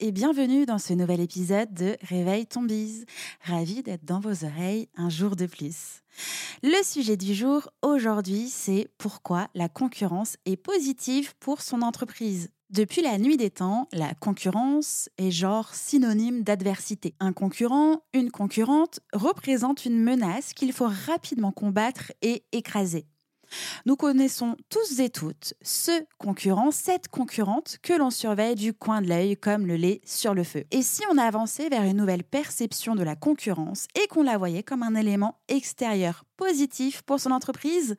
et bienvenue dans ce nouvel épisode de Réveil ton bise. Ravi d'être dans vos oreilles un jour de plus. Le sujet du jour aujourd'hui, c'est pourquoi la concurrence est positive pour son entreprise. Depuis la nuit des temps, la concurrence est genre synonyme d'adversité. Un concurrent, une concurrente représente une menace qu'il faut rapidement combattre et écraser. Nous connaissons tous et toutes ce concurrent, cette concurrente que l'on surveille du coin de l'œil comme le lait sur le feu. Et si on avançait vers une nouvelle perception de la concurrence et qu'on la voyait comme un élément extérieur positif pour son entreprise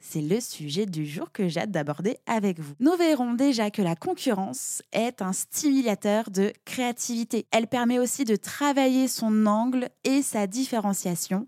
C'est le sujet du jour que j'ai hâte d'aborder avec vous. Nous verrons déjà que la concurrence est un stimulateur de créativité. Elle permet aussi de travailler son angle et sa différenciation.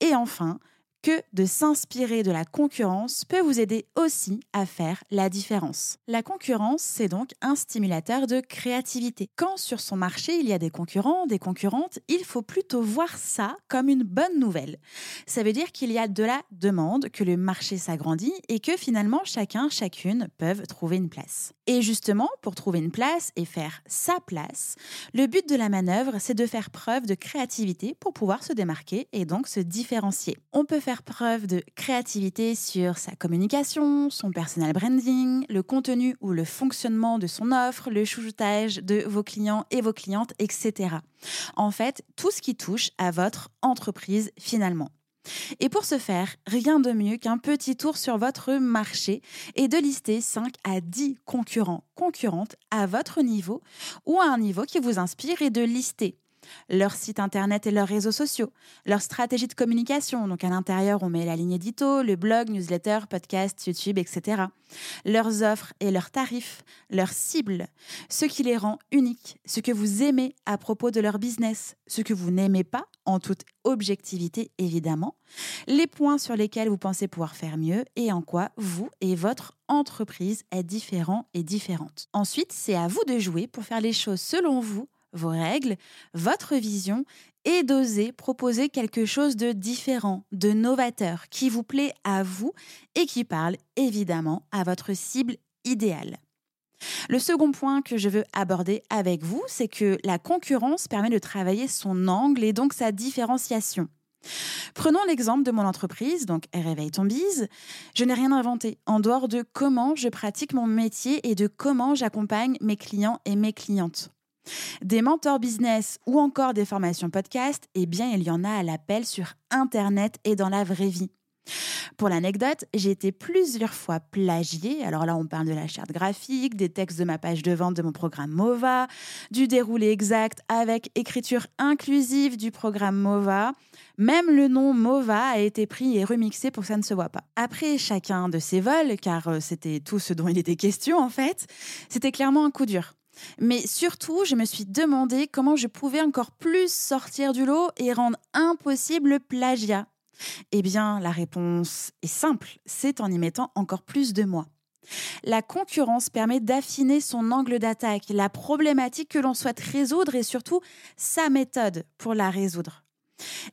Et enfin, que de s'inspirer de la concurrence peut vous aider aussi à faire la différence. La concurrence, c'est donc un stimulateur de créativité. Quand sur son marché il y a des concurrents, des concurrentes, il faut plutôt voir ça comme une bonne nouvelle. Ça veut dire qu'il y a de la demande, que le marché s'agrandit et que finalement chacun, chacune peuvent trouver une place. Et justement, pour trouver une place et faire sa place, le but de la manœuvre, c'est de faire preuve de créativité pour pouvoir se démarquer et donc se différencier. On peut preuve de créativité sur sa communication, son personal branding, le contenu ou le fonctionnement de son offre, le chouchoutage de vos clients et vos clientes, etc. En fait, tout ce qui touche à votre entreprise finalement. Et pour ce faire, rien de mieux qu'un petit tour sur votre marché et de lister 5 à 10 concurrents, concurrentes à votre niveau ou à un niveau qui vous inspire et de lister leur site internet et leurs réseaux sociaux, leur stratégie de communication. Donc à l'intérieur, on met la ligne édito, le blog, newsletter, podcast, YouTube, etc. Leurs offres et leurs tarifs, leurs cibles, ce qui les rend uniques, ce que vous aimez à propos de leur business, ce que vous n'aimez pas, en toute objectivité évidemment, les points sur lesquels vous pensez pouvoir faire mieux et en quoi vous et votre entreprise êtes différents et différentes. Ensuite, c'est à vous de jouer pour faire les choses selon vous vos règles, votre vision et d'oser proposer quelque chose de différent, de novateur, qui vous plaît à vous et qui parle évidemment à votre cible idéale. Le second point que je veux aborder avec vous, c'est que la concurrence permet de travailler son angle et donc sa différenciation. Prenons l'exemple de mon entreprise, donc Réveille ton bise. Je n'ai rien inventé en dehors de comment je pratique mon métier et de comment j'accompagne mes clients et mes clientes. Des mentors business ou encore des formations podcast, eh bien, il y en a à l'appel sur Internet et dans la vraie vie. Pour l'anecdote, j'ai été plusieurs fois plagiée. Alors là, on parle de la charte graphique, des textes de ma page de vente de mon programme MOVA, du déroulé exact avec écriture inclusive du programme MOVA. Même le nom MOVA a été pris et remixé pour que ça ne se voit pas. Après chacun de ces vols, car euh, c'était tout ce dont il était question en fait, c'était clairement un coup dur. Mais surtout, je me suis demandé comment je pouvais encore plus sortir du lot et rendre impossible le plagiat. Eh bien, la réponse est simple, c'est en y mettant encore plus de moi. La concurrence permet d'affiner son angle d'attaque, la problématique que l'on souhaite résoudre et surtout sa méthode pour la résoudre.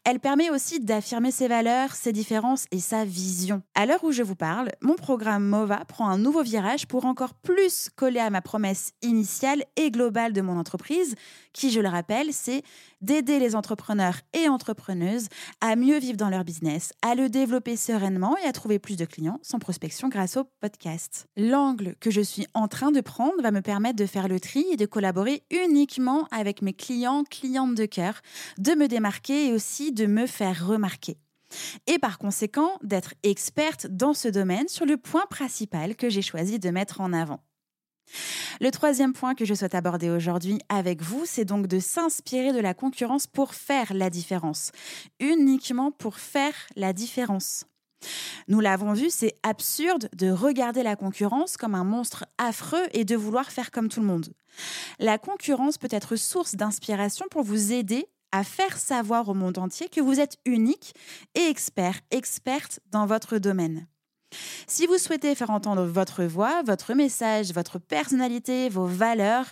Elle permet aussi d'affirmer ses valeurs, ses différences et sa vision. À l'heure où je vous parle, mon programme MOVA prend un nouveau virage pour encore plus coller à ma promesse initiale et globale de mon entreprise, qui, je le rappelle, c'est d'aider les entrepreneurs et entrepreneuses à mieux vivre dans leur business, à le développer sereinement et à trouver plus de clients sans prospection grâce au podcast. L'angle que je suis en train de prendre va me permettre de faire le tri et de collaborer uniquement avec mes clients, clientes de cœur, de me démarquer et aussi de me faire remarquer et par conséquent d'être experte dans ce domaine sur le point principal que j'ai choisi de mettre en avant. Le troisième point que je souhaite aborder aujourd'hui avec vous, c'est donc de s'inspirer de la concurrence pour faire la différence. Uniquement pour faire la différence. Nous l'avons vu, c'est absurde de regarder la concurrence comme un monstre affreux et de vouloir faire comme tout le monde. La concurrence peut être source d'inspiration pour vous aider à faire savoir au monde entier que vous êtes unique et expert, experte dans votre domaine. Si vous souhaitez faire entendre votre voix, votre message, votre personnalité, vos valeurs,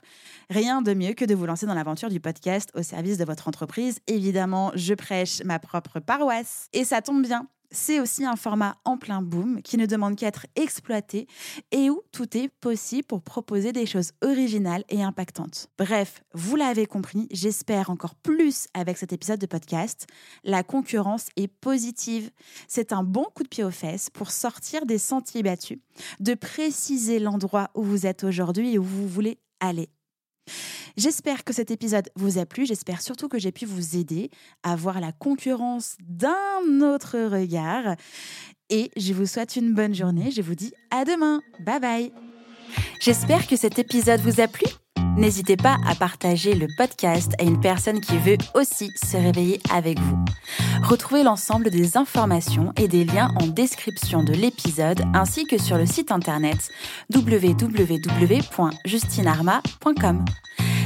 rien de mieux que de vous lancer dans l'aventure du podcast au service de votre entreprise. Évidemment, je prêche ma propre paroisse et ça tombe bien c'est aussi un format en plein boom qui ne demande qu'à être exploité et où tout est possible pour proposer des choses originales et impactantes. Bref, vous l'avez compris, j'espère encore plus avec cet épisode de podcast. La concurrence est positive. C'est un bon coup de pied aux fesses pour sortir des sentiers battus, de préciser l'endroit où vous êtes aujourd'hui et où vous voulez aller. J'espère que cet épisode vous a plu. J'espère surtout que j'ai pu vous aider à voir la concurrence d'un autre regard. Et je vous souhaite une bonne journée. Je vous dis à demain. Bye bye. J'espère que cet épisode vous a plu. N'hésitez pas à partager le podcast à une personne qui veut aussi se réveiller avec vous. Retrouvez l'ensemble des informations et des liens en description de l'épisode ainsi que sur le site internet www.justinarma.com.